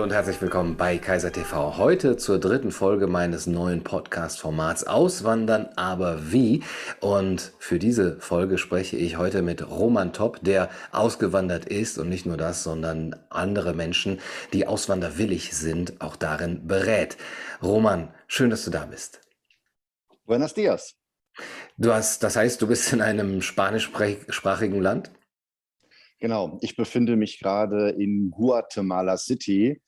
Hallo und herzlich willkommen bei Kaiser TV. Heute zur dritten Folge meines neuen Podcast-Formats Auswandern, aber wie? Und für diese Folge spreche ich heute mit Roman Topp, der ausgewandert ist und nicht nur das, sondern andere Menschen, die auswanderwillig sind, auch darin berät. Roman, schön, dass du da bist. Buenos dias. Du hast, das heißt, du bist in einem spanischsprachigen Land? Genau, ich befinde mich gerade in Guatemala City.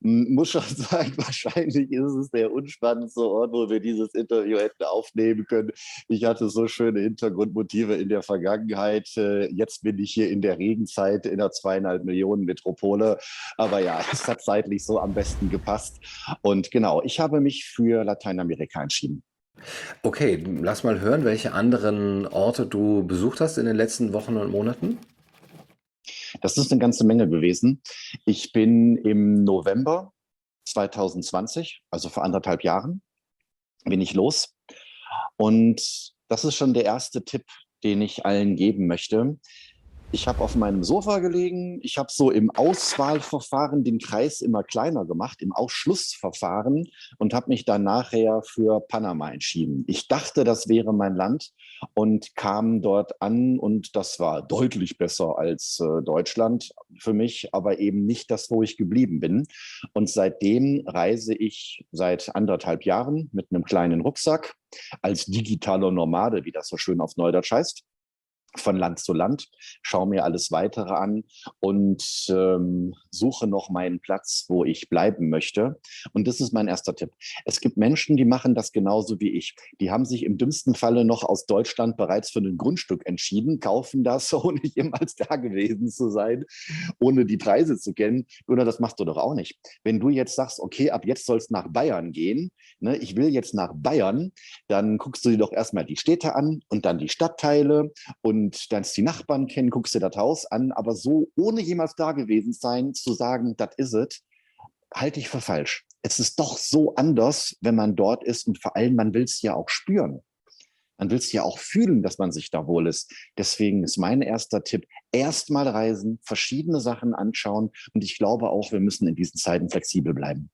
Muss schon sagen, wahrscheinlich ist es der unspannendste Ort, wo wir dieses Interview hätten aufnehmen können. Ich hatte so schöne Hintergrundmotive in der Vergangenheit. Äh, jetzt bin ich hier in der Regenzeit in der zweieinhalb Millionen Metropole. Aber ja, es hat zeitlich so am besten gepasst. Und genau, ich habe mich für Lateinamerika entschieden. Okay, lass mal hören, welche anderen Orte du besucht hast in den letzten Wochen und Monaten. Das ist eine ganze Menge gewesen. Ich bin im November 2020, also vor anderthalb Jahren, bin ich los. Und das ist schon der erste Tipp, den ich allen geben möchte. Ich habe auf meinem Sofa gelegen. Ich habe so im Auswahlverfahren den Kreis immer kleiner gemacht, im Ausschlussverfahren und habe mich dann nachher für Panama entschieden. Ich dachte, das wäre mein Land und kam dort an und das war deutlich besser als äh, Deutschland für mich, aber eben nicht das, wo ich geblieben bin. Und seitdem reise ich seit anderthalb Jahren mit einem kleinen Rucksack als digitaler Nomade, wie das so schön auf Neudeutsch heißt von Land zu Land, schaue mir alles weitere an und ähm, suche noch meinen Platz, wo ich bleiben möchte. Und das ist mein erster Tipp. Es gibt Menschen, die machen das genauso wie ich. Die haben sich im dümmsten Falle noch aus Deutschland bereits für ein Grundstück entschieden, kaufen das, ohne jemals da gewesen zu sein, ohne die Preise zu kennen. Oder das machst du doch auch nicht. Wenn du jetzt sagst, okay, ab jetzt soll es nach Bayern gehen, ne, ich will jetzt nach Bayern, dann guckst du dir doch erstmal die Städte an und dann die Stadtteile und und dann die Nachbarn kennen, guckst dir das Haus an, aber so ohne jemals da gewesen sein, zu sagen, das ist es, halte ich für falsch. Es ist doch so anders, wenn man dort ist und vor allem, man will es ja auch spüren. Man will es ja auch fühlen, dass man sich da wohl ist. Deswegen ist mein erster Tipp, erstmal reisen, verschiedene Sachen anschauen und ich glaube auch, wir müssen in diesen Zeiten flexibel bleiben.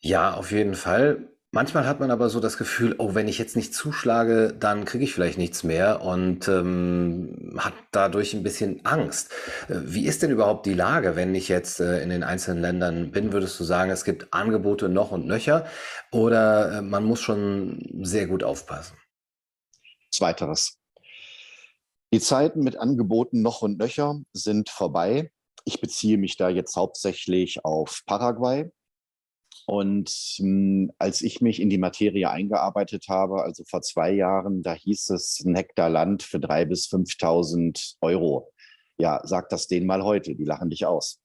Ja, auf jeden Fall. Manchmal hat man aber so das Gefühl, oh, wenn ich jetzt nicht zuschlage, dann kriege ich vielleicht nichts mehr und ähm, hat dadurch ein bisschen Angst. Äh, wie ist denn überhaupt die Lage, wenn ich jetzt äh, in den einzelnen Ländern bin? Würdest du sagen, es gibt Angebote noch und nöcher oder äh, man muss schon sehr gut aufpassen? Zweiteres. Die Zeiten mit Angeboten noch und nöcher sind vorbei. Ich beziehe mich da jetzt hauptsächlich auf Paraguay und mh, hm, als ich mich in die Materie eingearbeitet habe, also vor zwei Jahren, da hieß es ein Hektar Land für drei bis 5.000 Euro. Ja, sag das denen mal heute, die lachen dich aus.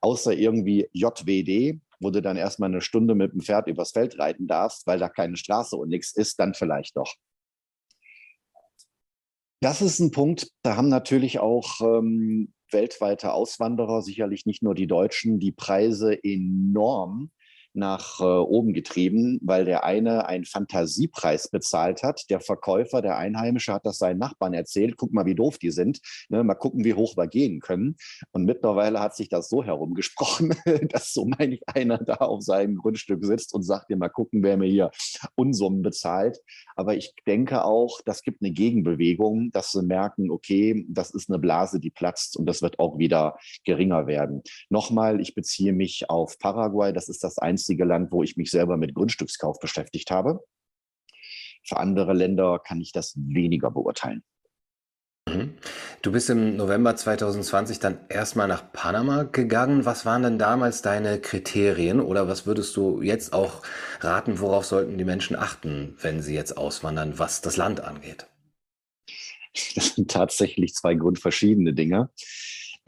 Außer irgendwie JWD, wo du dann erstmal eine Stunde mit dem Pferd übers Feld reiten darfst, weil da keine Straße und nichts ist, dann vielleicht doch. Das ist ein Punkt, da haben natürlich auch ähm, weltweite Auswanderer, sicherlich nicht nur die Deutschen, die Preise enorm nach äh, oben getrieben, weil der eine einen Fantasiepreis bezahlt hat. Der Verkäufer, der Einheimische, hat das seinen Nachbarn erzählt. Guck mal, wie doof die sind. Ne, mal gucken, wie hoch wir gehen können. Und mittlerweile hat sich das so herumgesprochen, dass so meine ich einer da auf seinem Grundstück sitzt und sagt, dir mal gucken, wer mir hier Unsummen bezahlt. Aber ich denke auch, das gibt eine Gegenbewegung, dass sie merken, okay, das ist eine Blase, die platzt und das wird auch wieder geringer werden. Nochmal, ich beziehe mich auf Paraguay. Das ist das einzige einzige Land, wo ich mich selber mit Grundstückskauf beschäftigt habe. Für andere Länder kann ich das weniger beurteilen. Mhm. Du bist im November 2020 dann erstmal nach Panama gegangen. Was waren denn damals deine Kriterien oder was würdest du jetzt auch raten, worauf sollten die Menschen achten, wenn sie jetzt auswandern, was das Land angeht? Das sind tatsächlich zwei grundverschiedene Dinge.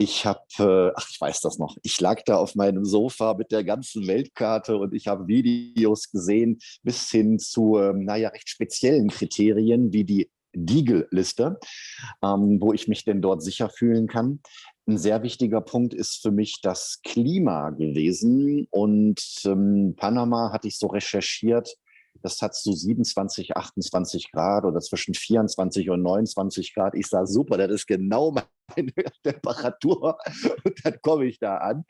Ich habe, äh, ach, ich weiß das noch, ich lag da auf meinem Sofa mit der ganzen Weltkarte und ich habe Videos gesehen bis hin zu, ähm, naja, recht speziellen Kriterien wie die Diegel-Liste, ähm, wo ich mich denn dort sicher fühlen kann. Ein sehr wichtiger Punkt ist für mich das Klima gewesen. Und ähm, Panama hatte ich so recherchiert, das hat so 27, 28 Grad oder zwischen 24 und 29 Grad. Ich sah super, das ist genau meine Temperatur. Und dann komme ich da an.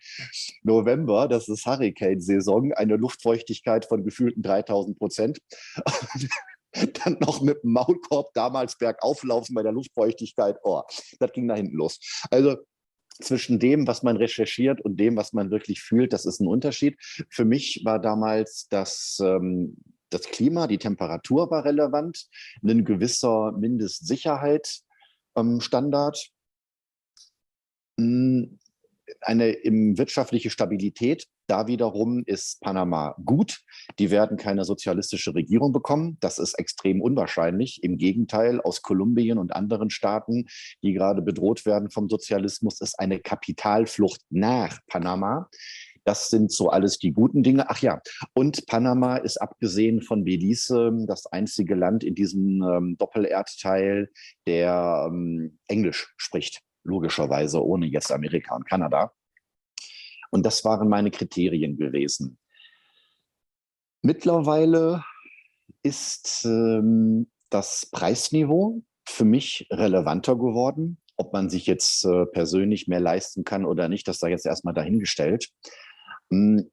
November, das ist Hurricane-Saison, eine Luftfeuchtigkeit von gefühlten 3000 Prozent. dann noch mit dem Maulkorb damals bergauf laufen bei der Luftfeuchtigkeit. Oh, das ging da hinten los. Also zwischen dem, was man recherchiert und dem, was man wirklich fühlt, das ist ein Unterschied. Für mich war damals das, ähm, das Klima, die Temperatur war relevant, ein gewisser Mindestsicherheitsstandard, ähm, eine im wirtschaftliche Stabilität. Da wiederum ist Panama gut. Die werden keine sozialistische Regierung bekommen. Das ist extrem unwahrscheinlich. Im Gegenteil, aus Kolumbien und anderen Staaten, die gerade bedroht werden vom Sozialismus, ist eine Kapitalflucht nach Panama. Das sind so alles die guten Dinge. Ach ja, und Panama ist abgesehen von Belize das einzige Land in diesem ähm, Doppelerdteil, der ähm, Englisch spricht, logischerweise, ohne jetzt Amerika und Kanada. Und das waren meine Kriterien gewesen. Mittlerweile ist ähm, das Preisniveau für mich relevanter geworden. Ob man sich jetzt äh, persönlich mehr leisten kann oder nicht, das sei jetzt erstmal dahingestellt. Hm,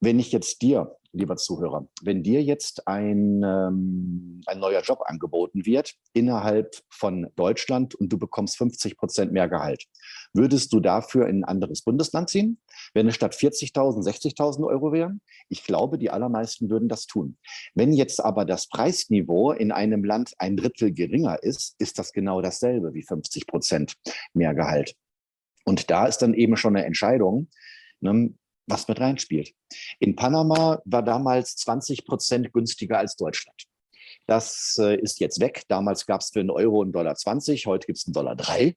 wenn ich jetzt dir, lieber Zuhörer, wenn dir jetzt ein, ähm, ein neuer Job angeboten wird innerhalb von Deutschland und du bekommst 50 Prozent mehr Gehalt, würdest du dafür in ein anderes Bundesland ziehen? Wenn es statt 40.000 60.000 Euro wären? Ich glaube, die allermeisten würden das tun. Wenn jetzt aber das Preisniveau in einem Land ein Drittel geringer ist, ist das genau dasselbe wie 50 Prozent mehr Gehalt. Und da ist dann eben schon eine Entscheidung, ne, was mit reinspielt. In Panama war damals 20 Prozent günstiger als Deutschland. Das äh, ist jetzt weg. Damals gab es für einen Euro einen Dollar 20, heute gibt es einen Dollar 3.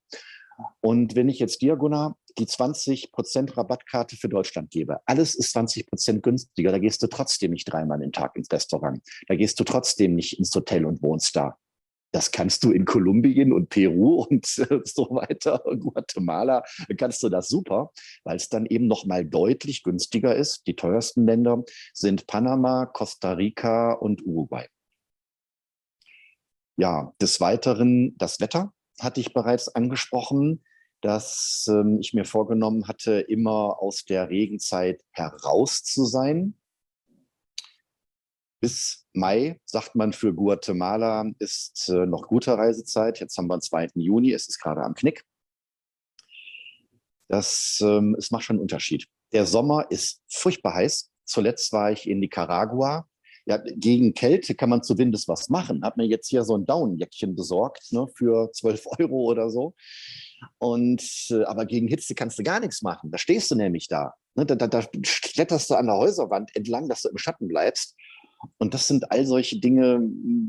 Und wenn ich jetzt dir, Gunnar, die 20 Prozent Rabattkarte für Deutschland gebe, alles ist 20 Prozent günstiger, da gehst du trotzdem nicht dreimal den Tag ins Restaurant. Da gehst du trotzdem nicht ins Hotel und wohnst da. Das kannst du in Kolumbien und Peru und so weiter, Guatemala, kannst du das super, weil es dann eben noch mal deutlich günstiger ist. Die teuersten Länder sind Panama, Costa Rica und Uruguay. Ja, des Weiteren das Wetter hatte ich bereits angesprochen, dass ähm, ich mir vorgenommen hatte, immer aus der Regenzeit heraus zu sein bis Mai, sagt man für Guatemala, ist äh, noch gute Reisezeit. Jetzt haben wir den 2. Juni, es ist gerade am Knick. Das ähm, es macht schon einen Unterschied. Der Sommer ist furchtbar heiß. Zuletzt war ich in Nicaragua. Ja, gegen Kälte kann man zumindest was machen. Hat mir jetzt hier so ein Daunenjäckchen besorgt ne, für 12 Euro oder so. Und äh, aber gegen Hitze kannst du gar nichts machen. Da stehst du nämlich da. Ne, da, da, da kletterst du an der Häuserwand entlang, dass du im Schatten bleibst. Und das sind all solche Dinge,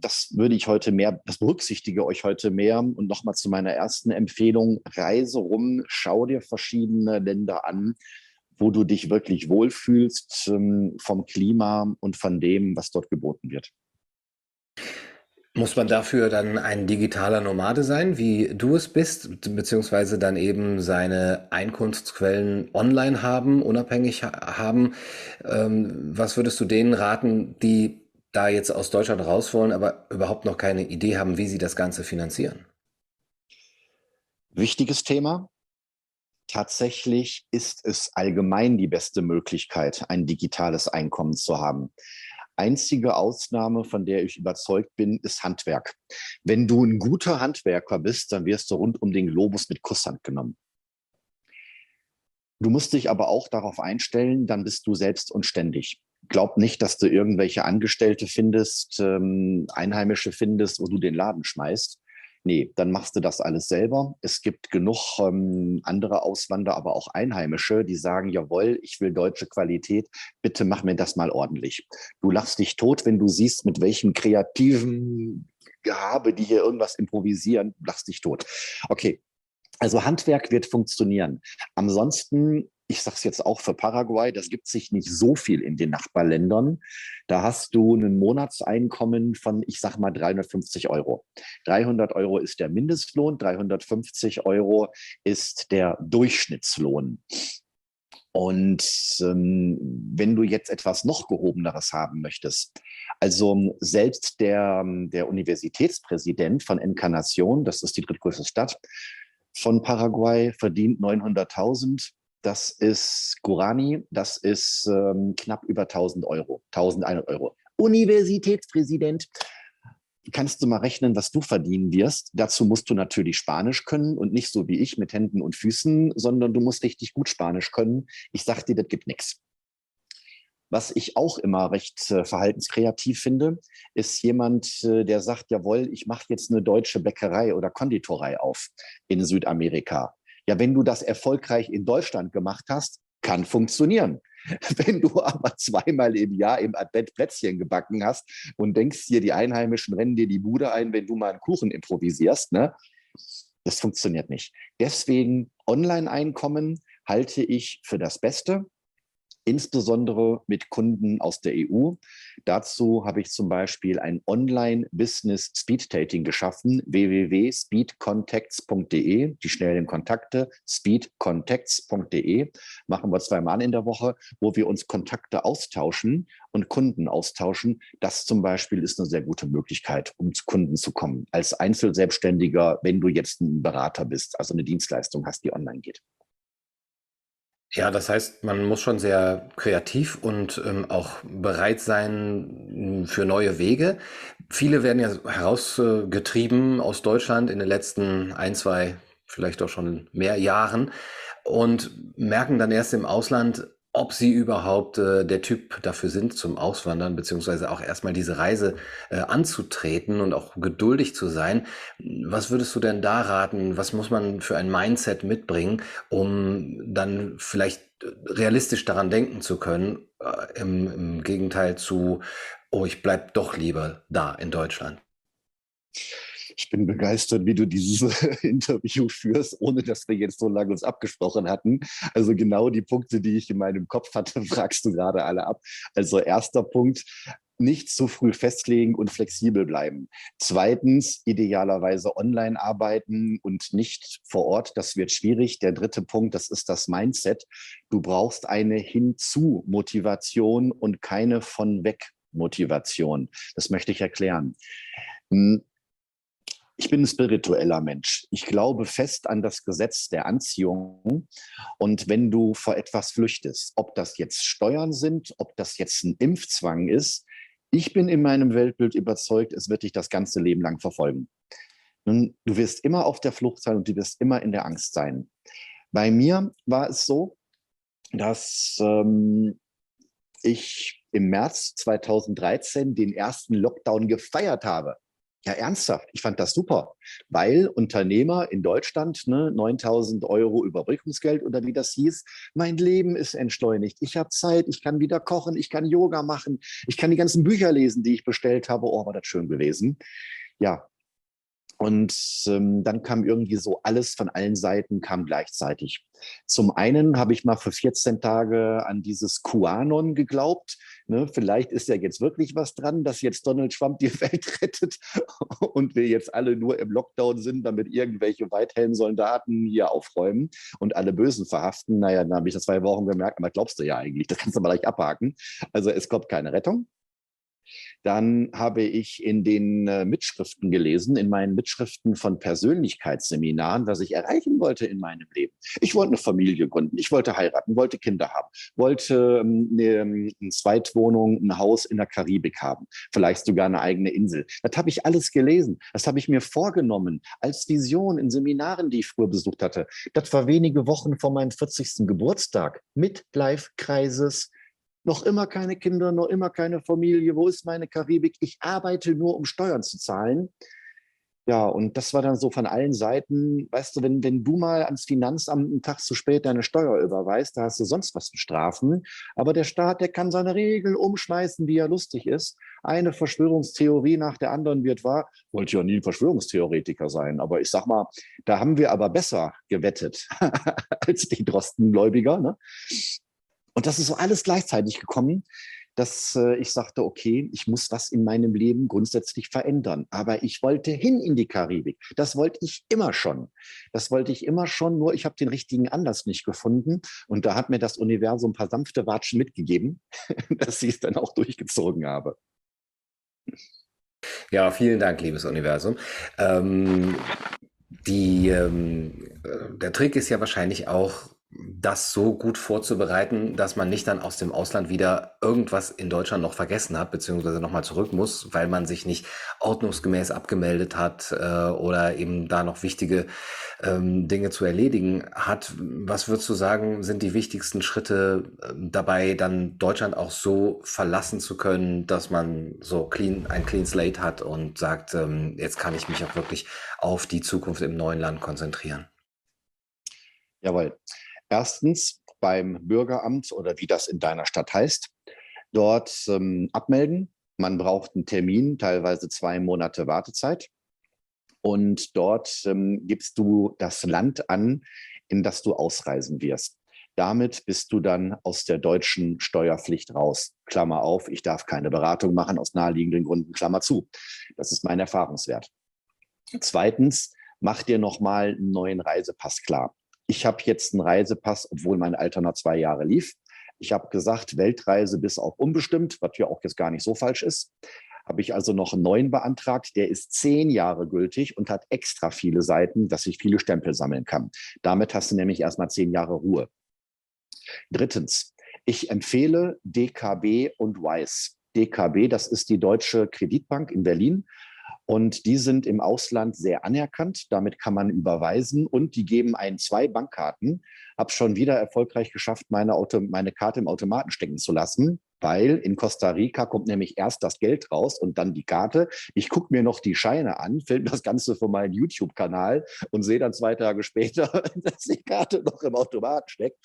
das würde ich heute mehr, das berücksichtige euch heute mehr. Und nochmal zu meiner ersten Empfehlung, reise rum, schau dir verschiedene Länder an, wo du dich wirklich wohlfühlst ähm, vom Klima und von dem, was dort geboten wird. Muss man dafür dann ein digitaler Nomade sein, wie du es bist, beziehungsweise dann eben seine Einkunftsquellen online haben, unabhängig haben? Ähm, was würdest du denen raten, die da jetzt aus Deutschland raus wollen, aber überhaupt noch keine Idee haben, wie sie das Ganze finanzieren? Wichtiges Thema. Tatsächlich ist es allgemein die beste Möglichkeit, ein digitales Einkommen zu haben. Einzige Ausnahme, von der ich überzeugt bin, ist Handwerk. Wenn du ein guter Handwerker bist, dann wirst du rund um den Globus mit Kusshand genommen. Du musst dich aber auch darauf einstellen, dann bist du selbst und ständig. Glaub nicht, dass du irgendwelche Angestellte findest, ähm, Einheimische findest, wo du den Laden schmeißt. Nee, dann machst du das alles selber. Es gibt genug ähm, andere Auswanderer, aber auch Einheimische, die sagen, jawohl, ich will deutsche Qualität, bitte mach mir das mal ordentlich. Du lachst dich tot, wenn du siehst, mit welchem kreativen Gehabe die hier irgendwas improvisieren, lachst dich tot. Okay, also Handwerk wird funktionieren. Ansonsten ich sage es jetzt auch für Paraguay, das gibt sich nicht so viel in den Nachbarländern. Da hast du ein Monatseinkommen von, ich sage mal, 350 Euro. 300 Euro ist der Mindestlohn, 350 Euro ist der Durchschnittslohn. Und ähm, wenn du jetzt etwas noch gehobeneres haben möchtest, also selbst der, der Universitätspräsident von Encarnacion, das ist die drittgrößte Stadt, von Paraguay verdient 900.000. Das ist Gurani, das ist ähm, knapp über 1000 Euro, 1100 Euro. Universitätspräsident. Kannst du mal rechnen, was du verdienen wirst? Dazu musst du natürlich Spanisch können und nicht so wie ich mit Händen und Füßen, sondern du musst richtig gut Spanisch können. Ich sag dir, das gibt nichts. Was ich auch immer recht äh, verhaltenskreativ finde, ist jemand, äh, der sagt, jawohl, ich mache jetzt eine deutsche Bäckerei oder Konditorei auf in Südamerika. Ja, wenn du das erfolgreich in Deutschland gemacht hast, kann funktionieren. Wenn du aber zweimal im Jahr im Advent Plätzchen gebacken hast und denkst dir, die Einheimischen rennen dir die Bude ein, wenn du mal einen Kuchen improvisierst, ne? Das funktioniert nicht. Deswegen Online-Einkommen halte ich für das Beste insbesondere mit Kunden aus der EU. Dazu habe ich zum Beispiel ein Online-Business Speed Dating geschaffen, www.speedcontacts.de, die schnellen Kontakte, speedcontacts.de, machen wir zweimal in der Woche, wo wir uns Kontakte austauschen und Kunden austauschen. Das zum Beispiel ist eine sehr gute Möglichkeit, um zu Kunden zu kommen. Als Einzelselbstständiger, wenn du jetzt ein Berater bist, also eine Dienstleistung hast, die online geht. Ja, das heißt, man muss schon sehr kreativ und ähm, auch bereit sein für neue Wege. Viele werden ja herausgetrieben aus Deutschland in den letzten ein, zwei, vielleicht auch schon mehr Jahren und merken dann erst im Ausland, ob sie überhaupt äh, der Typ dafür sind, zum Auswandern, beziehungsweise auch erstmal diese Reise äh, anzutreten und auch geduldig zu sein. Was würdest du denn da raten? Was muss man für ein Mindset mitbringen, um dann vielleicht realistisch daran denken zu können, äh, im, im Gegenteil zu, oh, ich bleib doch lieber da in Deutschland? Ich bin begeistert, wie du dieses Interview führst, ohne dass wir jetzt so lange uns abgesprochen hatten. Also genau die Punkte, die ich in meinem Kopf hatte, fragst du gerade alle ab. Also erster Punkt, nicht zu früh festlegen und flexibel bleiben. Zweitens, idealerweise online arbeiten und nicht vor Ort. Das wird schwierig. Der dritte Punkt, das ist das Mindset. Du brauchst eine Hinzu-Motivation und keine von weg Motivation. Das möchte ich erklären. Ich bin ein spiritueller Mensch. Ich glaube fest an das Gesetz der Anziehung. Und wenn du vor etwas flüchtest, ob das jetzt Steuern sind, ob das jetzt ein Impfzwang ist, ich bin in meinem Weltbild überzeugt, es wird dich das ganze Leben lang verfolgen. Nun, du wirst immer auf der Flucht sein und du wirst immer in der Angst sein. Bei mir war es so, dass ähm, ich im März 2013 den ersten Lockdown gefeiert habe. Ja, ernsthaft. Ich fand das super, weil Unternehmer in Deutschland ne, 9000 Euro Überbrückungsgeld oder wie das hieß, mein Leben ist entschleunigt. Ich habe Zeit, ich kann wieder kochen, ich kann Yoga machen, ich kann die ganzen Bücher lesen, die ich bestellt habe. Oh, war das schön gewesen. Ja, und ähm, dann kam irgendwie so alles von allen Seiten kam gleichzeitig. Zum einen habe ich mal für 14 Tage an dieses QAnon geglaubt. Ne, vielleicht ist ja jetzt wirklich was dran, dass jetzt Donald Trump die Welt rettet und wir jetzt alle nur im Lockdown sind, damit irgendwelche weithellen Soldaten hier aufräumen und alle Bösen verhaften. Naja, dann habe ich das zwei Wochen gemerkt, aber glaubst du ja eigentlich, das kannst du mal gleich abhaken. Also es kommt keine Rettung. Dann habe ich in den äh, Mitschriften gelesen, in meinen Mitschriften von Persönlichkeitsseminaren, was ich erreichen wollte in meinem Leben. Ich wollte eine Familie gründen, ich wollte heiraten, wollte Kinder haben, wollte ähm, eine, eine Zweitwohnung, ein Haus in der Karibik haben, vielleicht sogar eine eigene Insel. Das habe ich alles gelesen. Das habe ich mir vorgenommen als Vision in Seminaren, die ich früher besucht hatte. Das war wenige Wochen vor meinem 40. Geburtstag. Midlife-Kreises, noch immer keine Kinder, noch immer keine Familie, wo ist meine Karibik? Ich arbeite nur, um Steuern zu zahlen. Ja, und das war dann so von allen Seiten, weißt du, wenn, wenn du mal ans Finanzamt einen Tag zu spät deine Steuer überweist, da hast du sonst was zu strafen. Aber der Staat, der kann seine Regeln umschmeißen, wie er lustig ist. Eine Verschwörungstheorie nach der anderen wird wahr. Wollte ja nie ein Verschwörungstheoretiker sein, aber ich sag mal, da haben wir aber besser gewettet als die Drostengläubiger. Ne? Und das ist so alles gleichzeitig gekommen, dass äh, ich sagte, okay, ich muss was in meinem Leben grundsätzlich verändern. Aber ich wollte hin in die Karibik. Das wollte ich immer schon. Das wollte ich immer schon, nur ich habe den richtigen Anlass nicht gefunden. Und da hat mir das Universum ein paar sanfte Watschen mitgegeben, dass ich es dann auch durchgezogen habe. Ja, vielen Dank, liebes Universum. Ähm, Die, ähm, äh, der Trick ist ja wahrscheinlich auch, das so gut vorzubereiten, dass man nicht dann aus dem Ausland wieder irgendwas in Deutschland noch vergessen hat, beziehungsweise nochmal zurück muss, weil man sich nicht ordnungsgemäß abgemeldet hat äh, oder eben da noch wichtige ähm, Dinge zu erledigen hat. Was würdest du sagen, sind die wichtigsten Schritte äh, dabei, dann Deutschland auch so verlassen zu können, dass man so clean, ein Clean Slate hat und sagt, ähm, jetzt kann ich mich auch wirklich auf die Zukunft im neuen Land konzentrieren? Jawohl. Erstens beim Bürgeramt oder wie das in deiner Stadt heißt, dort ähm, abmelden. Man braucht einen Termin, teilweise zwei Monate Wartezeit. Und dort ähm, gibst du das Land an, in das du ausreisen wirst. Damit bist du dann aus der deutschen Steuerpflicht raus. Klammer auf, ich darf keine Beratung machen aus naheliegenden Gründen, Klammer zu. Das ist mein Erfahrungswert. Zweitens, mach dir nochmal einen neuen Reisepass klar ich habe jetzt einen Reisepass, obwohl mein Alter noch zwei Jahre lief. Ich habe gesagt, Weltreise bis auf unbestimmt, was ja auch jetzt gar nicht so falsch ist. Habe ich also noch einen neuen beantragt, der ist zehn Jahre gültig und hat extra viele Seiten, dass ich viele Stempel sammeln kann. Damit hast du nämlich erstmal zehn Jahre Ruhe. Drittens, ich empfehle DKB und Wise. DKB, das ist die Deutsche Kreditbank in Berlin. Und die sind im Ausland sehr anerkannt. Damit kann man überweisen und die geben einen zwei Bankkarten. Habe schon wieder erfolgreich geschafft, meine, Auto, meine Karte im Automaten stecken zu lassen, weil in Costa Rica kommt nämlich erst das Geld raus und dann die Karte. Ich gucke mir noch die Scheine an, filme das Ganze von meinem YouTube-Kanal und sehe dann zwei Tage später, dass die Karte noch im Automaten steckt.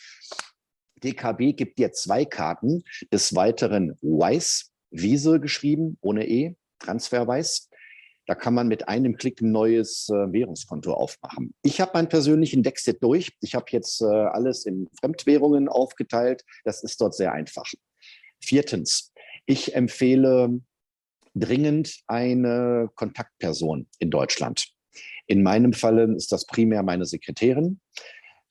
DKB gibt dir zwei Karten, des Weiteren Wise, Wiese geschrieben, ohne E, Transferwise da kann man mit einem Klick ein neues äh, Währungskonto aufmachen. Ich habe meinen persönlichen Dexit durch. Ich habe jetzt äh, alles in Fremdwährungen aufgeteilt. Das ist dort sehr einfach. Viertens, ich empfehle dringend eine Kontaktperson in Deutschland. In meinem Falle ist das primär meine Sekretärin.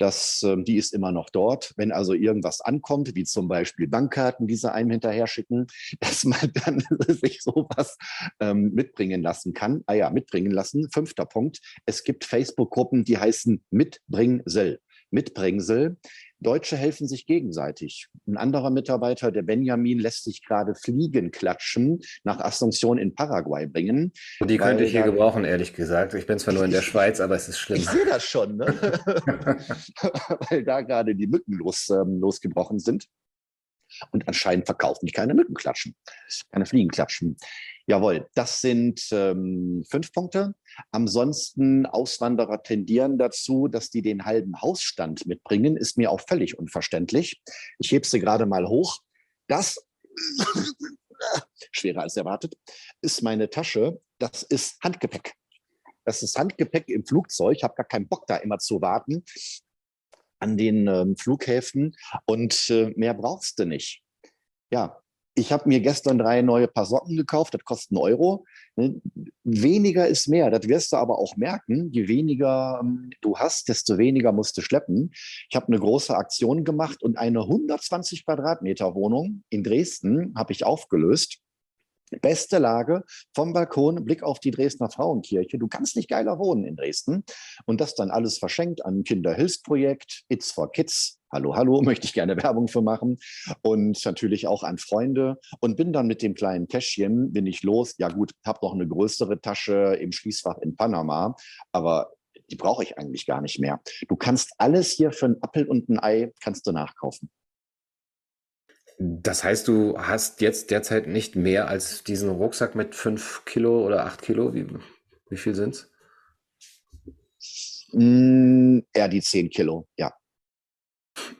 Das, ähm, die ist immer noch dort. Wenn also irgendwas ankommt, wie zum Beispiel Bankkarten, die sie einem hinterher schicken, dass man dann sich sowas ähm, mitbringen lassen kann. Ah ja, mitbringen lassen. Fünfter Punkt. Es gibt Facebook-Gruppen, die heißen Mitbringsel. Mitbringsel. Deutsche helfen sich gegenseitig. Ein anderer Mitarbeiter, der Benjamin, lässt sich gerade Fliegen klatschen nach Asunción in Paraguay bringen. Die könnte ich hier gebrauchen, ehrlich gesagt. Ich bin zwar nur in der Schweiz, aber es ist schlimm. Ich sehe das schon, ne? weil da gerade die Mücken los, ähm, losgebrochen sind. Und anscheinend verkaufen die keine Mückenklatschen, keine Fliegenklatschen. Jawohl, das sind ähm, fünf Punkte. Ansonsten Auswanderer tendieren dazu, dass die den halben Hausstand mitbringen, ist mir auch völlig unverständlich. Ich hebe sie gerade mal hoch. Das, schwerer als erwartet, ist meine Tasche. Das ist Handgepäck. Das ist Handgepäck im Flugzeug. Ich habe gar keinen Bock, da immer zu warten an den ähm, Flughäfen und äh, mehr brauchst du nicht. Ja, ich habe mir gestern drei neue Paar Socken gekauft, das kostet einen Euro. Ne? Weniger ist mehr, das wirst du aber auch merken. Je weniger ähm, du hast, desto weniger musst du schleppen. Ich habe eine große Aktion gemacht und eine 120 Quadratmeter Wohnung in Dresden habe ich aufgelöst. Beste Lage vom Balkon, Blick auf die Dresdner Frauenkirche. Du kannst nicht geiler wohnen in Dresden. Und das dann alles verschenkt an ein Kinderhilfsprojekt, It's for Kids. Hallo, hallo, möchte ich gerne Werbung für machen. Und natürlich auch an Freunde. Und bin dann mit dem kleinen Täschchen, bin ich los. Ja gut, habe noch eine größere Tasche im Schließfach in Panama. Aber die brauche ich eigentlich gar nicht mehr. Du kannst alles hier für einen Appel und ein Ei kannst du nachkaufen. Das heißt, du hast jetzt derzeit nicht mehr als diesen Rucksack mit fünf Kilo oder acht Kilo? Wie, wie viel sind es? Mm, eher die zehn Kilo, ja.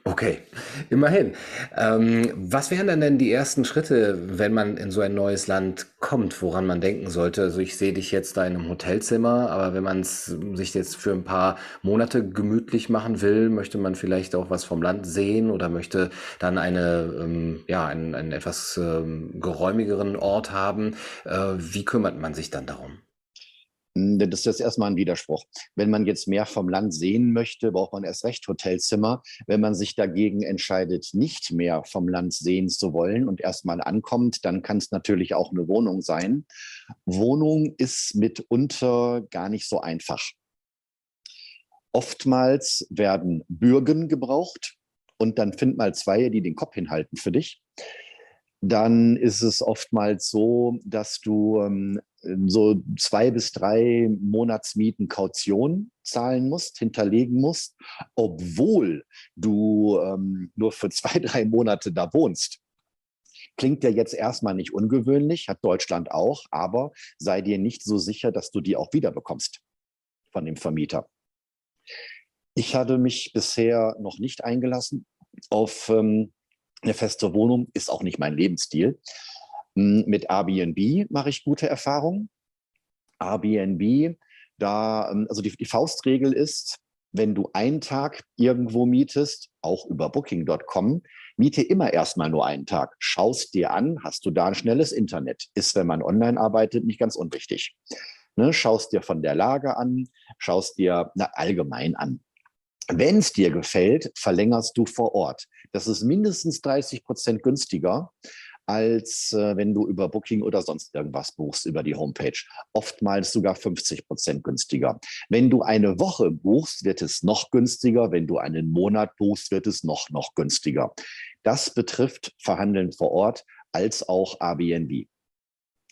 Okay, immerhin. Ähm, was wären denn die ersten Schritte, wenn man in so ein neues Land kommt, woran man denken sollte? Also ich sehe dich jetzt da in einem Hotelzimmer, aber wenn man es sich jetzt für ein paar Monate gemütlich machen will, möchte man vielleicht auch was vom Land sehen oder möchte dann eine, ähm, ja, einen, einen etwas ähm, geräumigeren Ort haben. Äh, wie kümmert man sich dann darum? Hm, das ist erstmal ein Widerspruch. Wenn man jetzt mehr vom Land sehen möchte, braucht man erst recht Hotelzimmer. Wenn man sich dagegen entscheidet, nicht mehr vom Land sehen zu wollen und erstmal ankommt, dann kann es natürlich auch eine Wohnung sein. Wohnung ist mitunter gar nicht so einfach. Oftmals werden Bürgen gebraucht und dann find mal zwei, die den Kopf hinhalten für dich. Dann ist es oftmals so, dass du ähm, so zwei bis drei Monatsmieten Kaution zahlen musst, hinterlegen musst, obwohl du ähm, nur für zwei, drei Monate da wohnst. Klingt ja jetzt erstmal nicht ungewöhnlich, hat Deutschland auch, aber sei dir nicht so sicher, dass du die auch wiederbekommst von dem Vermieter. Ich hatte mich bisher noch nicht eingelassen auf ähm, eine feste Wohnung, ist auch nicht mein Lebensstil. Hm, mit Airbnb mache ich gute Erfahrungen. Airbnb, da, ähm, also die, die Faustregel ist, wenn du einen Tag irgendwo mietest, auch über Booking.com, miete immer erstmal nur einen Tag. Schaust dir an, hast du da ein schnelles Internet. Ist, wenn man online arbeitet, nicht ganz unwichtig. Ne, schaust dir von der Lage an, schaust dir na, allgemein an. Wenn es dir gefällt, verlängerst du vor Ort. Das ist mindestens 30 Prozent günstiger, als äh, wenn du über Booking oder sonst irgendwas buchst über die Homepage. Oftmals sogar 50 Prozent günstiger. Wenn du eine Woche buchst, wird es noch günstiger. Wenn du einen Monat buchst, wird es noch, noch günstiger. Das betrifft Verhandeln vor Ort als auch Airbnb.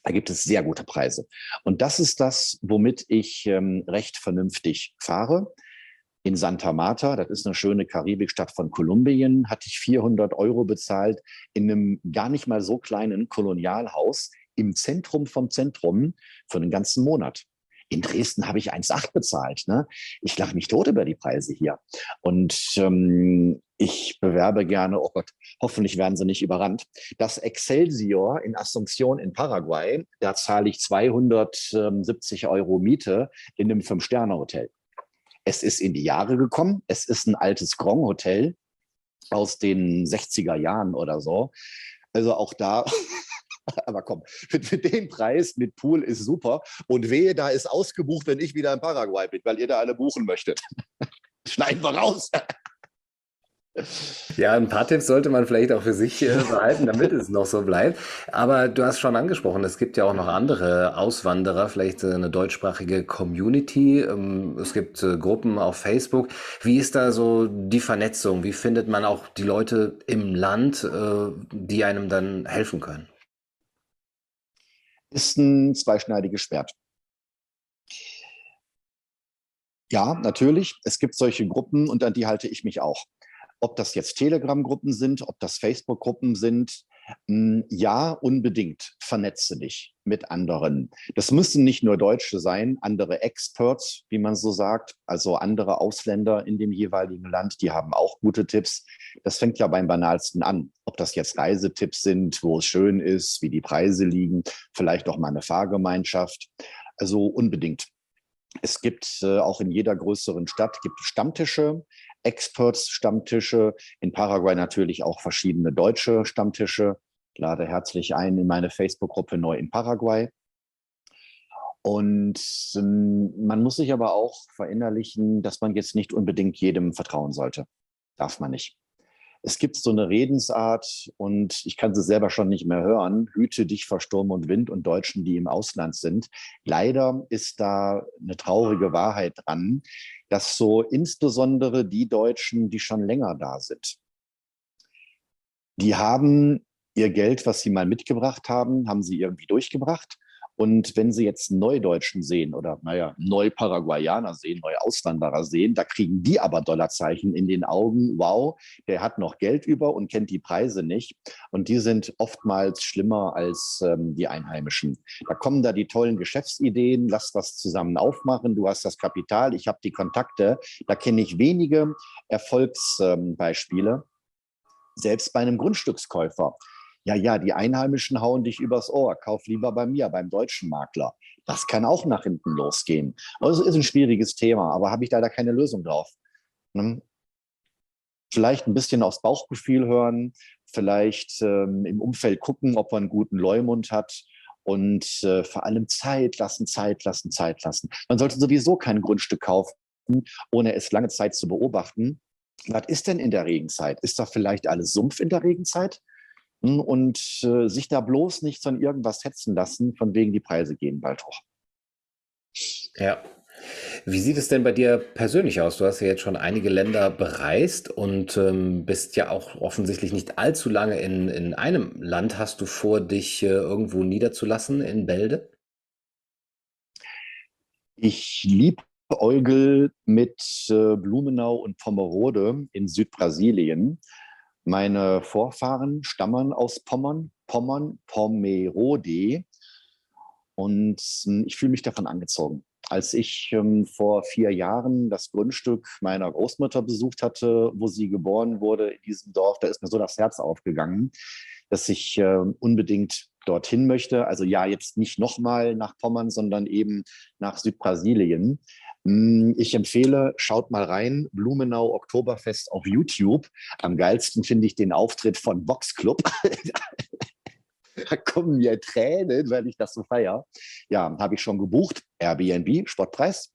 Da gibt es sehr gute Preise. Und das ist das, womit ich ähm, recht vernünftig fahre in Santa Marta, das ist eine schöne Karibikstadt von Kolumbien, hatte ich 400 Euro bezahlt in einem gar nicht mal so kleinen Kolonialhaus im Zentrum vom Zentrum für einen ganzen Monat. In Dresden habe ich 1,8 bezahlt. Ne? Ich lache mich tot über die Preise hier. Und ähm, ich bewerbe gerne, oh Gott, hoffentlich werden sie nicht überrannt. Das Excelsior in Asunción in Paraguay, da zahle ich 270 Euro Miete in einem Fünf-Sterne-Hotel. Es ist in die Jahre gekommen. Es ist ein altes Grand Hotel aus den 60er Jahren oder so. Also auch da, aber komm, für, für, den Preis mit Pool ist super. Und wehe, da ist ausgebucht, wenn ich wieder in Paraguay bin, weil ihr da alle buchen möchtet. Schneiden wir raus. Ja, ein paar Tipps sollte man vielleicht auch für sich äh, behalten, damit es noch so bleibt. Aber du hast schon angesprochen, es gibt ja auch noch andere Auswanderer, vielleicht äh, eine deutschsprachige Community. Ähm, es gibt äh, Gruppen auf Facebook. Wie ist da so die Vernetzung? Wie findet man auch die Leute im Land, die einem dann helfen können? Ist ein zweischneidiges Schwert. Ja, natürlich. Es gibt solche Gruppen und an die halte ich mich auch. Ob das jetzt Telegram-Gruppen sind, ob das Facebook-Gruppen sind, hm, ja, unbedingt. Vernetze dich mit anderen. Das müssen nicht nur Deutsche sein, andere Experts, wie man so sagt, also andere Ausländer in dem jeweiligen Land, die haben auch gute Tipps. Das fängt ja beim banalsten an. Ob das jetzt Reisetipps sind, wo es schön ist, wie die Preise liegen, vielleicht auch mal eine Fahrgemeinschaft. Also unbedingt. Es gibt äh, auch in jeder größeren Stadt gibt Stammtische, Experts-Stammtische, in Paraguay natürlich auch verschiedene deutsche Stammtische. Ich lade herzlich ein in meine Facebook-Gruppe Neu in Paraguay. Und ähm, man muss sich aber auch verinnerlichen, dass man jetzt nicht unbedingt jedem vertrauen sollte. Darf man nicht es gibt so eine Redensart und ich kann sie selber schon nicht mehr hören, hüte dich vor Sturm und Wind und Deutschen, die im Ausland sind. Leider ist da eine traurige Wahrheit dran, dass so insbesondere die Deutschen, die schon länger da sind, die haben ihr Geld, was sie mal mitgebracht haben, haben sie irgendwie durchgebracht und wenn Sie jetzt Neudeutschen sehen oder, naja, Neuparaguayaner sehen, Neuauswanderer sehen, da kriegen die aber Dollarzeichen in den Augen. Wow, der hat noch Geld über und kennt die Preise nicht. Und die sind oftmals schlimmer als ähm, die Einheimischen. Da kommen da die tollen Geschäftsideen, lass was zusammen aufmachen. Du hast das Kapital, ich habe die Kontakte. Da kenne ich wenige Erfolgsbeispiele. Ähm, Selbst bei einem Grundstückskäufer ja, ja, die Einheimischen hauen dich übers Ohr, kauf lieber bei mir, beim deutschen Makler. Das kann auch nach hinten losgehen. Also ist ein schwieriges Thema, aber habe ich leider keine Lösung drauf. Hm? Vielleicht ein bisschen aufs Bauchgefühl hören, vielleicht ähm, im Umfeld gucken, ob man einen guten Leumund hat und äh, vor allem Zeit lassen, Zeit lassen, Zeit lassen. Man sollte sowieso kein Grundstück kaufen, ohne es lange Zeit zu beobachten. Was ist denn in der Regenzeit? Ist da vielleicht alles Sumpf in der Regenzeit? Und äh, sich da bloß nicht von irgendwas hetzen lassen, von wegen die Preise gehen bald hoch. Ja, Wie sieht es denn bei dir persönlich aus? Du hast ja jetzt schon einige Länder bereist und ähm, bist ja auch offensichtlich nicht allzu lange in, in einem Land. Hast du vor, dich äh, irgendwo niederzulassen in Bälde? Ich liebäugel mit äh, Blumenau und Pomerode in Südbrasilien. Meine Vorfahren stammen aus Pommern, Pommern, Pomerode. Und hm, ich fühle mich davon angezogen. Als ich ähm, vor vier Jahren das Grundstück meiner Großmutter besucht hatte, wo sie geboren wurde, in diesem Dorf, da ist mir so das Herz aufgegangen, dass ich äh, unbedingt dorthin möchte. Also ja, jetzt nicht nochmal nach Pommern, sondern eben nach Südbrasilien. Hm, ich empfehle, schaut mal rein, Blumenau Oktoberfest auf YouTube. Am geilsten finde ich den Auftritt von Vox Club. da kommen mir Tränen, weil ich das so feier. Ja, habe ich schon gebucht. Airbnb, Sportpreis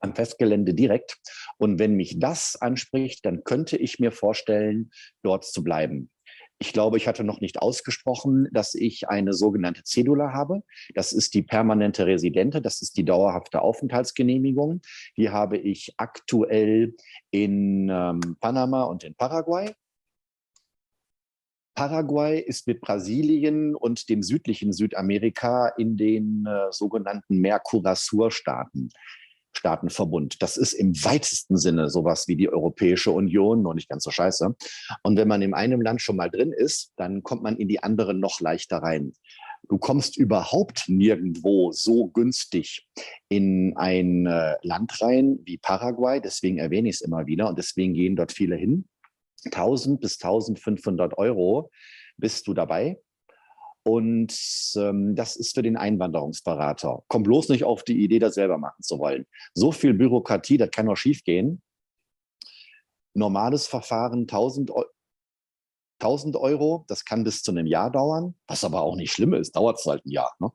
am Festgelände direkt. Und wenn mich das anspricht, dann könnte ich mir vorstellen, dort zu bleiben. Ich glaube, ich hatte noch nicht ausgesprochen, dass ich eine sogenannte Cedula habe. Das ist die permanente Residente, das ist die dauerhafte Aufenthaltsgenehmigung. Die habe ich aktuell in ähm, Panama und in Paraguay. Paraguay ist mit Brasilien und dem südlichen Südamerika in den äh, sogenannten Mercosur-Staaten Staatenverbund. Das ist im weitesten Sinne sowas wie die Europäische Union, noch nicht ganz so scheiße. Und wenn man in einem Land schon mal drin ist, dann kommt man in die anderen noch leichter rein. Du kommst überhaupt nirgendwo so günstig in ein äh, Land rein wie Paraguay. Deswegen erwähne ich es immer wieder und deswegen gehen dort viele hin. 1000 bis 1500 Euro bist du dabei. Und ähm, das ist für den Einwanderungsberater. Komm bloß nicht auf die Idee, das selber machen zu wollen. So viel Bürokratie, das kann noch schief gehen. Normales Verfahren 1000, 1000 Euro, das kann bis zu einem Jahr dauern, was aber auch nicht schlimm ist, dauert es halt ein Jahr. Ne?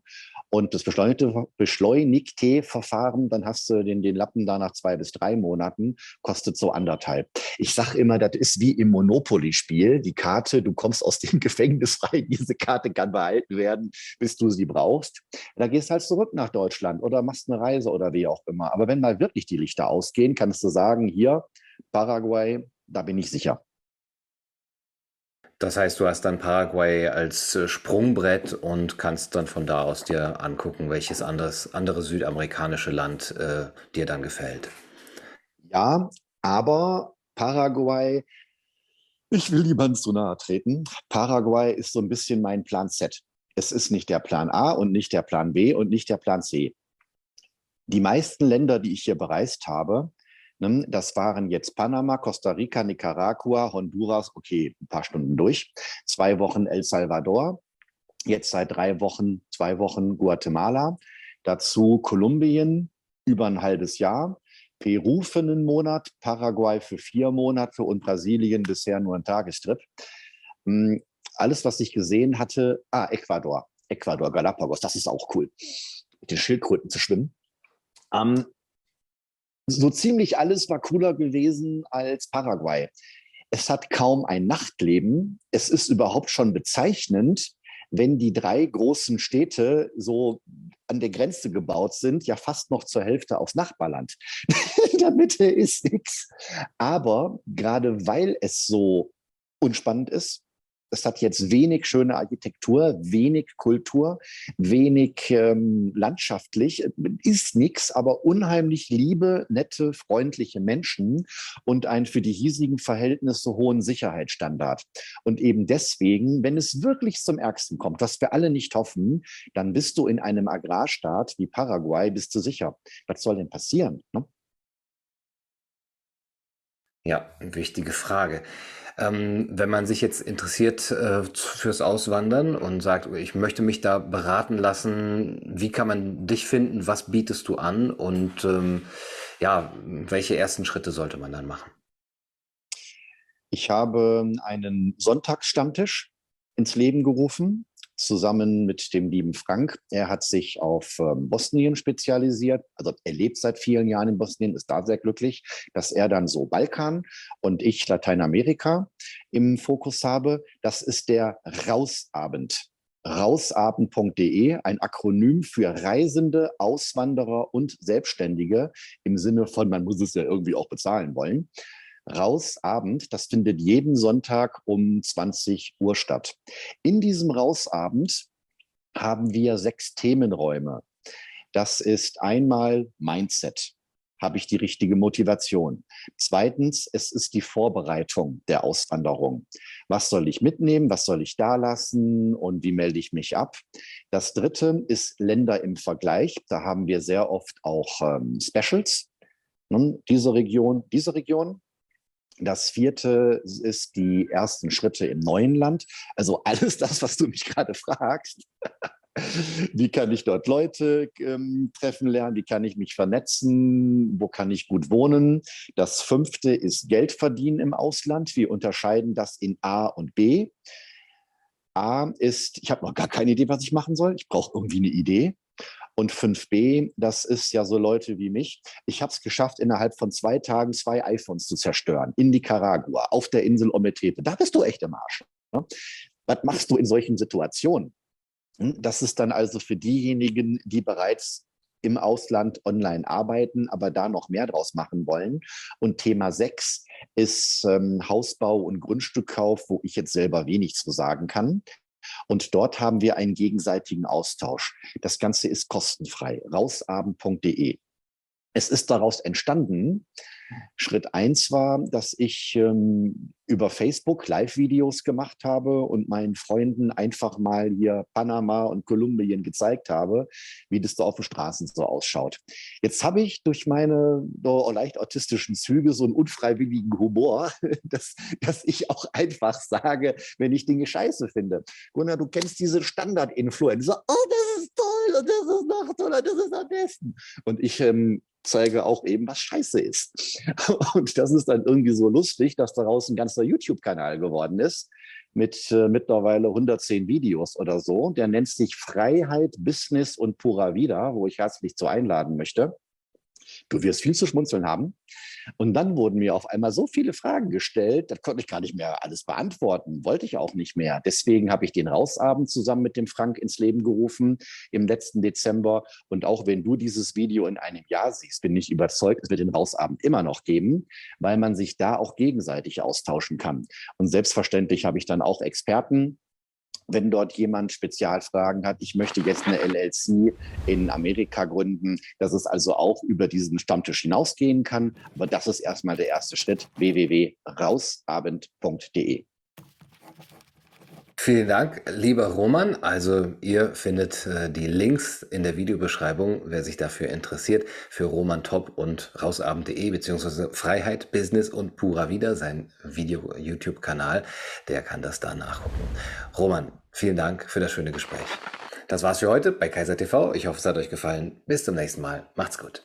Und das beschleunigte, beschleunigte Verfahren, dann hast du den, den Lappen da nach zwei bis drei Monaten, kostet so anderthalb. Ich sage immer, das ist wie im Monopoly-Spiel. Die Karte, du kommst aus dem Gefängnis frei, diese Karte kann behalten werden, bis du sie brauchst. Da gehst halt zurück nach Deutschland oder machst eine Reise oder wie auch immer. Aber wenn mal wirklich die Lichter ausgehen, kannst du sagen, hier, Paraguay, da bin ich sicher. Das heißt, du hast dann Paraguay als äh, Sprungbrett und kannst dann von da aus dir angucken, welches anderes, andere südamerikanische Land äh, dir dann gefällt. Ja, aber Paraguay, ich will niemandem zu nahe treten. Paraguay ist so ein bisschen mein Plan Z. Es ist nicht der Plan A und nicht der Plan B und nicht der Plan C. Die meisten Länder, die ich hier bereist habe? Das waren jetzt Panama, Costa Rica, Nicaragua, Honduras, okay, ein paar Stunden durch. Zwei Wochen El Salvador, jetzt seit drei Wochen, zwei Wochen Guatemala, dazu Kolumbien über ein halbes Jahr, Peru für einen Monat, Paraguay für vier Monate und Brasilien bisher nur ein Tagestrip. Hm, alles, was ich gesehen hatte, ah, Ecuador, Ecuador, Galapagos, das ist auch cool, mit den Schildkröten zu schwimmen. Ähm, so ziemlich alles war cooler gewesen als Paraguay. Es hat kaum ein Nachtleben. Es ist überhaupt schon bezeichnend, wenn die drei großen Städte so an der Grenze gebaut sind, ja fast noch zur Hälfte aufs Nachbarland. In der Mitte ist nichts. Aber gerade weil es so unspannend ist, es hat jetzt wenig schöne Architektur, wenig Kultur, wenig ähm, landschaftlich, ist nichts, aber unheimlich liebe, nette, freundliche Menschen und ein für die hiesigen Verhältnisse hohen Sicherheitsstandard. Und eben deswegen, wenn es wirklich zum Ärgsten kommt, was wir alle nicht hoffen, dann bist du in einem Agrarstaat wie Paraguay, bist du sicher. Was soll denn passieren? Ne? Ja, wichtige Frage. Ähm, wenn man sich jetzt interessiert äh, fürs Auswandern und sagt, ich möchte mich da beraten lassen, wie kann man dich finden? Was bietest du an? Und ähm, ja, welche ersten Schritte sollte man dann machen? Ich habe einen Sonntagsstammtisch ins Leben gerufen zusammen mit dem lieben Frank. Er hat sich auf ähm, Bosnien spezialisiert. Also er lebt seit vielen Jahren in Bosnien, ist da sehr glücklich, dass er dann so Balkan und ich Lateinamerika im Fokus habe. Das ist der Rausabend. rausabend.de, ein Akronym für Reisende, Auswanderer und Selbstständige im Sinne von, man muss es ja irgendwie auch bezahlen wollen. Rausabend, das findet jeden Sonntag um 20 Uhr statt. In diesem Rausabend haben wir sechs Themenräume. Das ist einmal Mindset. Habe ich die richtige Motivation? Zweitens, es ist die Vorbereitung der Auswanderung. Was soll ich mitnehmen? Was soll ich da lassen? Und wie melde ich mich ab? Das dritte ist Länder im Vergleich. Da haben wir sehr oft auch ähm, Specials. Nun, diese Region, diese Region, das vierte ist die ersten Schritte im neuen Land. Also alles das, was du mich gerade fragst. Wie kann ich dort Leute ähm, treffen lernen? Wie kann ich mich vernetzen? Wo kann ich gut wohnen? Das fünfte ist Geld verdienen im Ausland. Wir unterscheiden das in A und B. A ist, ich habe noch gar keine Idee, was ich machen soll. Ich brauche irgendwie eine Idee. Und 5b, das ist ja so Leute wie mich. Ich habe es geschafft, innerhalb von zwei Tagen zwei iPhones zu zerstören. In Nicaragua, auf der Insel Ometepe. Da bist du echt im Arsch. Ne? Was machst du in solchen Situationen? Hm, das ist dann also für diejenigen, die bereits im Ausland online arbeiten, aber da noch mehr draus machen wollen. Und Thema 6 ist ähm, Hausbau und Grundstückkauf, wo ich jetzt selber wenig zu sagen kann. Und dort haben wir einen gegenseitigen Austausch. Das Ganze ist kostenfrei. Rausabend.de. Es ist daraus entstanden, Schritt eins war, dass ich ähm, über Facebook Live-Videos gemacht habe und meinen Freunden einfach mal hier Panama und Kolumbien gezeigt habe, wie das da auf den Straßen so ausschaut. Jetzt habe ich durch meine so leicht autistischen Züge so einen unfreiwilligen Humor, dass, dass ich auch einfach sage, wenn ich Dinge scheiße finde. Gunnar, du kennst diese Standard-Influencer. Oh, das ist toll und das ist noch toller, das ist am besten. Und ich ähm, zeige auch eben, was scheiße ist. Und das ist dann irgendwie so lustig, dass daraus ein ganzer YouTube-Kanal geworden ist mit äh, mittlerweile 110 Videos oder so. Der nennt sich Freiheit, Business und Pura Vida, wo ich herzlich zu einladen möchte. Du wirst viel zu schmunzeln haben. Und dann wurden mir auf einmal so viele Fragen gestellt, das konnte ich gar nicht mehr alles beantworten, wollte ich auch nicht mehr. Deswegen habe ich den Rausabend zusammen mit dem Frank ins Leben gerufen im letzten Dezember. Und auch wenn du dieses Video in einem Jahr siehst, bin ich überzeugt, es wird den Rausabend immer noch geben, weil man sich da auch gegenseitig austauschen kann. Und selbstverständlich habe ich dann auch Experten wenn dort jemand Spezialfragen hat, ich möchte jetzt eine LLC in Amerika gründen, dass es also auch über diesen Stammtisch hinausgehen kann. Aber das ist erstmal der erste Schritt, www.rausabend.de. Vielen Dank, lieber Roman. Also ihr findet äh, die Links in der Videobeschreibung, wer sich dafür interessiert, für Roman Top und rausabend.de beziehungsweise Freiheit, Business und Pura Vida, sein Video-YouTube-Kanal, der kann das da nachgucken. Roman, vielen Dank für das schöne Gespräch. Das war's für heute bei Kaiser TV. Ich hoffe, es hat euch gefallen. Bis zum nächsten Mal. Macht's gut.